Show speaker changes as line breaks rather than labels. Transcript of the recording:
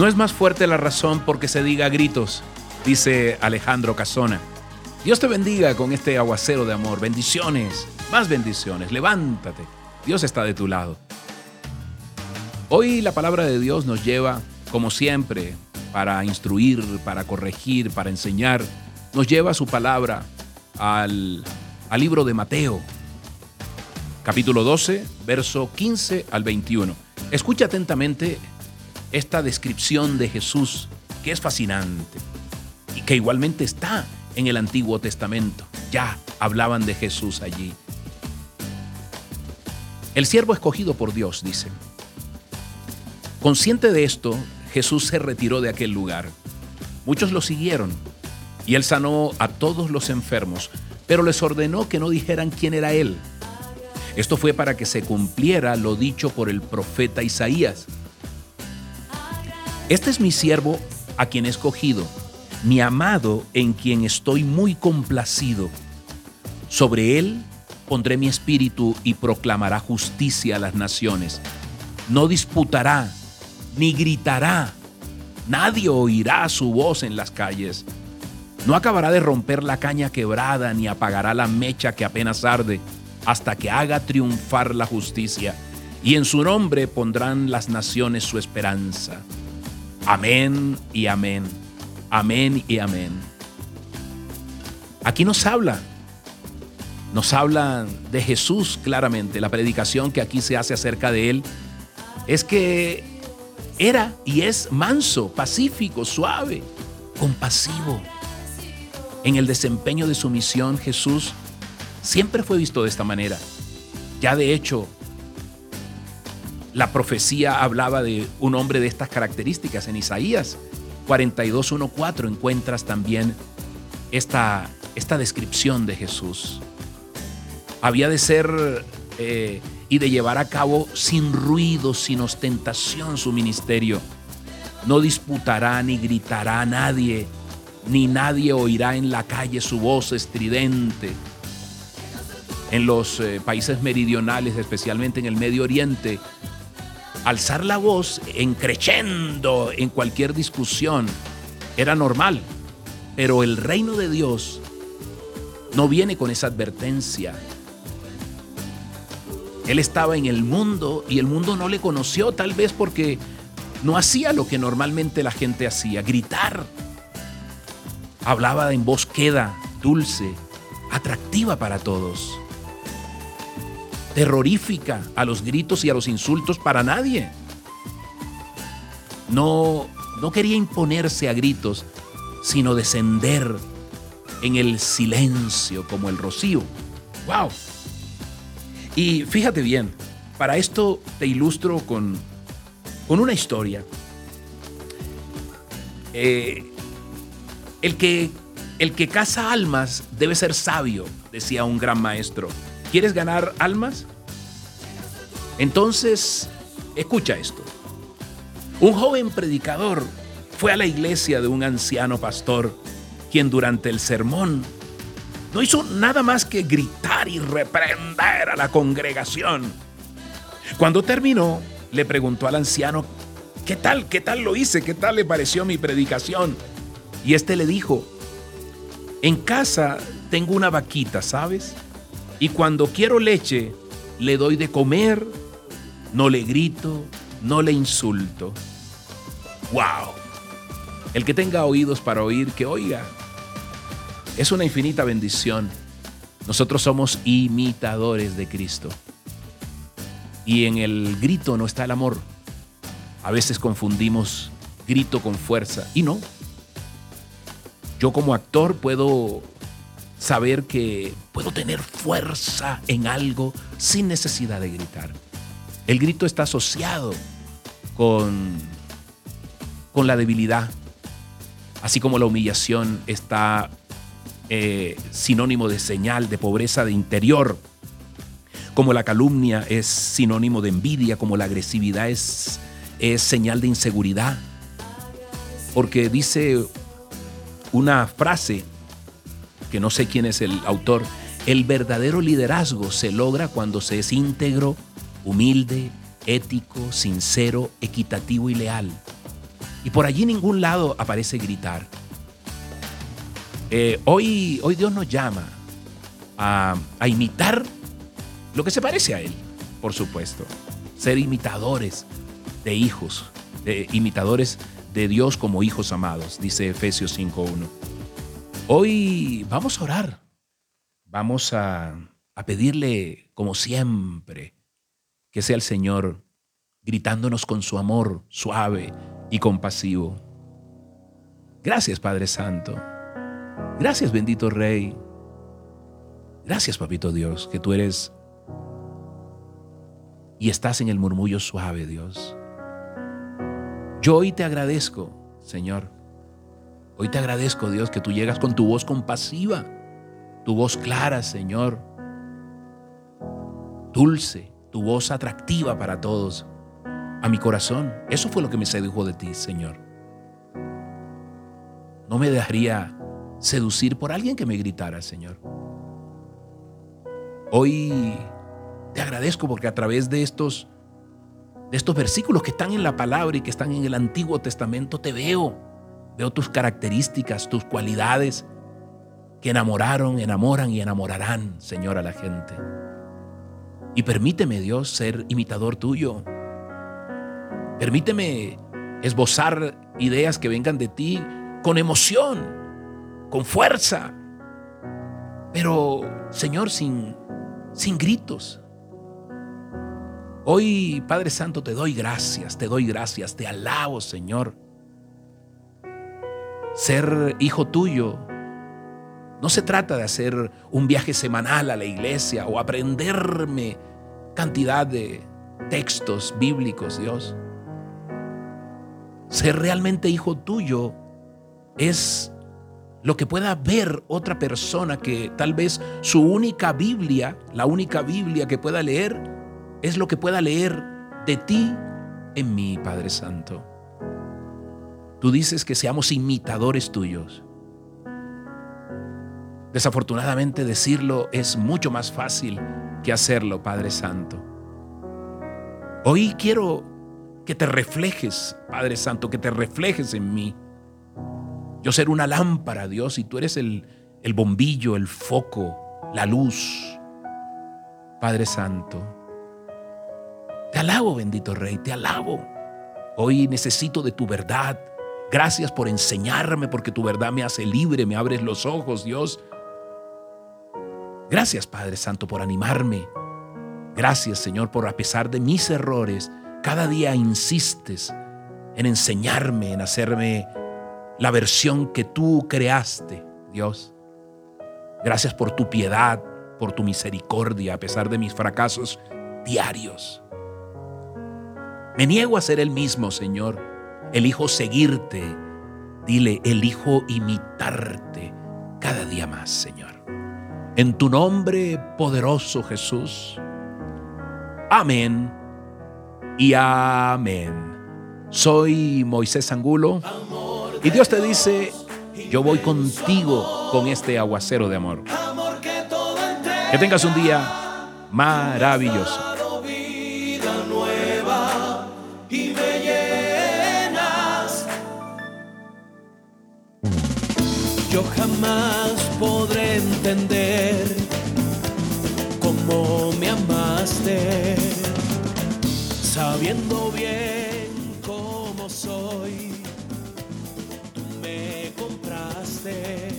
No es más fuerte la razón porque se diga a gritos, dice Alejandro Casona. Dios te bendiga con este aguacero de amor. Bendiciones, más bendiciones. Levántate. Dios está de tu lado. Hoy la palabra de Dios nos lleva, como siempre, para instruir, para corregir, para enseñar. Nos lleva su palabra al, al libro de Mateo, capítulo 12, verso 15 al 21. Escucha atentamente esta descripción de Jesús que es fascinante y que igualmente está en el Antiguo Testamento. Ya hablaban de Jesús allí. El siervo escogido por Dios, dice. Consciente de esto, Jesús se retiró de aquel lugar. Muchos lo siguieron y él sanó a todos los enfermos, pero les ordenó que no dijeran quién era él. Esto fue para que se cumpliera lo dicho por el profeta Isaías. Este es mi siervo a quien he escogido mi amado en quien estoy muy complacido. Sobre él pondré mi espíritu y proclamará justicia a las naciones. No disputará, ni gritará. Nadie oirá su voz en las calles. No acabará de romper la caña quebrada, ni apagará la mecha que apenas arde, hasta que haga triunfar la justicia. Y en su nombre pondrán las naciones su esperanza. Amén y amén. Amén y amén. Aquí nos habla, nos habla de Jesús claramente. La predicación que aquí se hace acerca de Él es que era y es manso, pacífico, suave, compasivo. En el desempeño de su misión, Jesús siempre fue visto de esta manera. Ya de hecho, la profecía hablaba de un hombre de estas características en Isaías 42.1.4 encuentras también esta, esta descripción de Jesús. Había de ser eh, y de llevar a cabo sin ruido, sin ostentación su ministerio. No disputará ni gritará a nadie, ni nadie oirá en la calle su voz estridente. En los eh, países meridionales, especialmente en el Medio Oriente, alzar la voz en creyendo en cualquier discusión era normal, pero el reino de Dios no viene con esa advertencia. Él estaba en el mundo y el mundo no le conoció tal vez porque no hacía lo que normalmente la gente hacía, gritar. Hablaba en voz queda, dulce, atractiva para todos terrorífica a los gritos y a los insultos para nadie. No, no quería imponerse a gritos, sino descender en el silencio como el rocío. ¡Wow! Y fíjate bien, para esto te ilustro con, con una historia. Eh, el, que, el que caza almas debe ser sabio, decía un gran maestro. ¿Quieres ganar almas? Entonces, escucha esto. Un joven predicador fue a la iglesia de un anciano pastor, quien durante el sermón no hizo nada más que gritar y reprender a la congregación. Cuando terminó, le preguntó al anciano, ¿qué tal? ¿Qué tal lo hice? ¿Qué tal le pareció mi predicación? Y este le dijo, en casa tengo una vaquita, ¿sabes? Y cuando quiero leche, le doy de comer, no le grito, no le insulto. ¡Wow! El que tenga oídos para oír, que oiga. Es una infinita bendición. Nosotros somos imitadores de Cristo. Y en el grito no está el amor. A veces confundimos grito con fuerza. Y no. Yo como actor puedo saber que puedo tener fuerza en algo sin necesidad de gritar. El grito está asociado con, con la debilidad, así como la humillación está eh, sinónimo de señal de pobreza de interior, como la calumnia es sinónimo de envidia, como la agresividad es, es señal de inseguridad. Porque dice una frase que no sé quién es el autor, el verdadero liderazgo se logra cuando se es íntegro, humilde, ético, sincero, equitativo y leal. Y por allí ningún lado aparece gritar. Eh, hoy, hoy Dios nos llama a, a imitar lo que se parece a Él, por supuesto. Ser imitadores de hijos, de imitadores de Dios como hijos amados, dice Efesios 5.1. Hoy vamos a orar, vamos a, a pedirle, como siempre, que sea el Señor gritándonos con su amor suave y compasivo. Gracias Padre Santo. Gracias bendito Rey. Gracias Papito Dios, que tú eres y estás en el murmullo suave, Dios. Yo hoy te agradezco, Señor. Hoy te agradezco, Dios, que tú llegas con tu voz compasiva, tu voz clara, Señor. Dulce, tu voz atractiva para todos a mi corazón. Eso fue lo que me sedujo de ti, Señor. No me dejaría seducir por alguien que me gritara, Señor. Hoy te agradezco porque a través de estos de estos versículos que están en la palabra y que están en el Antiguo Testamento te veo. Veo tus características, tus cualidades que enamoraron, enamoran y enamorarán, Señor, a la gente. Y permíteme, Dios, ser imitador tuyo. Permíteme esbozar ideas que vengan de ti con emoción, con fuerza, pero Señor, sin, sin gritos. Hoy, Padre Santo, te doy gracias, te doy gracias, te alabo, Señor. Ser hijo tuyo no se trata de hacer un viaje semanal a la iglesia o aprenderme cantidad de textos bíblicos, Dios. Ser realmente hijo tuyo es lo que pueda ver otra persona que tal vez su única Biblia, la única Biblia que pueda leer, es lo que pueda leer de ti en mí, Padre Santo. Tú dices que seamos imitadores tuyos. Desafortunadamente decirlo es mucho más fácil que hacerlo, Padre Santo. Hoy quiero que te reflejes, Padre Santo, que te reflejes en mí. Yo ser una lámpara, Dios, y tú eres el, el bombillo, el foco, la luz. Padre Santo, te alabo, bendito Rey, te alabo. Hoy necesito de tu verdad. Gracias por enseñarme, porque tu verdad me hace libre, me abres los ojos, Dios. Gracias, Padre Santo, por animarme. Gracias, Señor, por a pesar de mis errores, cada día insistes en enseñarme, en hacerme la versión que tú creaste, Dios. Gracias por tu piedad, por tu misericordia, a pesar de mis fracasos diarios. Me niego a ser el mismo, Señor. Elijo seguirte. Dile, elijo imitarte cada día más, Señor. En tu nombre poderoso, Jesús. Amén y amén. Soy Moisés Angulo y Dios te dice, yo voy contigo con este aguacero de amor. Que tengas un día maravilloso.
yo jamás podré entender cómo me amaste, sabiendo bien cómo soy, tú me compraste.